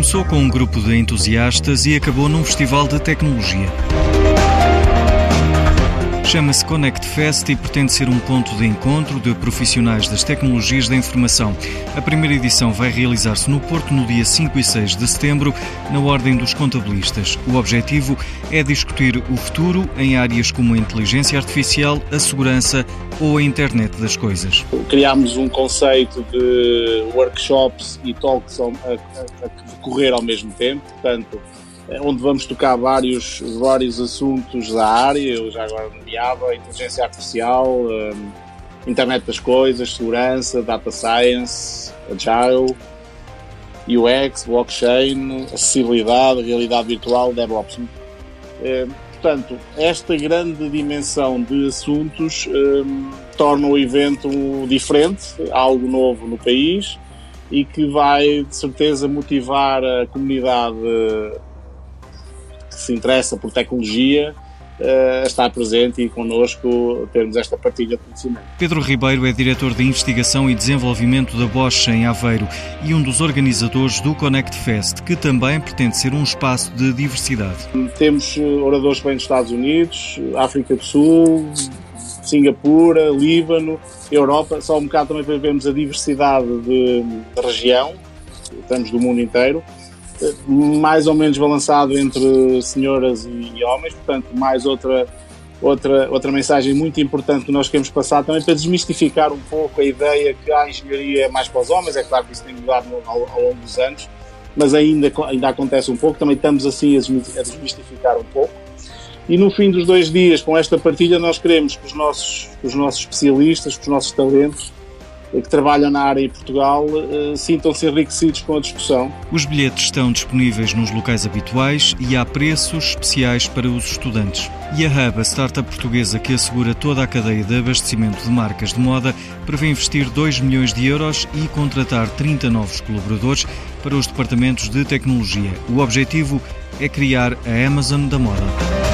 Começou com um grupo de entusiastas e acabou num festival de tecnologia. Chama-se Connect Fest e pretende ser um ponto de encontro de profissionais das tecnologias da informação. A primeira edição vai realizar-se no Porto no dia 5 e 6 de setembro, na Ordem dos Contabilistas. O objetivo é discutir o futuro em áreas como a inteligência artificial, a segurança ou a internet das coisas. Criámos um conceito de workshops e talks a, decorrer ao mesmo tempo, portanto, onde vamos tocar vários, vários assuntos da área, eu já agora nomeava inteligência artificial, um, internet das coisas, segurança, data science, agile, UX, blockchain, acessibilidade, realidade virtual, DevOps. É, portanto, esta grande dimensão de assuntos um, torna o evento diferente, algo novo no país e que vai de certeza motivar a comunidade se interessa por tecnologia uh, estar presente e connosco termos esta partilha de conhecimento. Pedro Ribeiro é diretor de investigação e desenvolvimento da Bosch em Aveiro e um dos organizadores do Connect Fest, que também pretende ser um espaço de diversidade. Temos eh, oradores que vêm dos Estados Unidos, África do Sul, Singapura, Líbano, Europa, só um bocado também para vermos a diversidade de, de região, estamos do mundo inteiro mais ou menos balançado entre senhoras e homens, portanto, mais outra, outra, outra mensagem muito importante que nós queremos passar também para desmistificar um pouco a ideia que a engenharia é mais para os homens, é claro que isso tem mudado ao, ao longo dos anos, mas ainda, ainda acontece um pouco, também estamos assim a desmistificar um pouco. E no fim dos dois dias, com esta partilha, nós queremos que os nossos, os nossos especialistas, que os nossos talentos, que trabalham na área em Portugal eh, sintam-se enriquecidos com a discussão. Os bilhetes estão disponíveis nos locais habituais e há preços especiais para os estudantes. E a Hub, a startup portuguesa que assegura toda a cadeia de abastecimento de marcas de moda, prevê investir 2 milhões de euros e contratar 30 novos colaboradores para os departamentos de tecnologia. O objetivo é criar a Amazon da moda.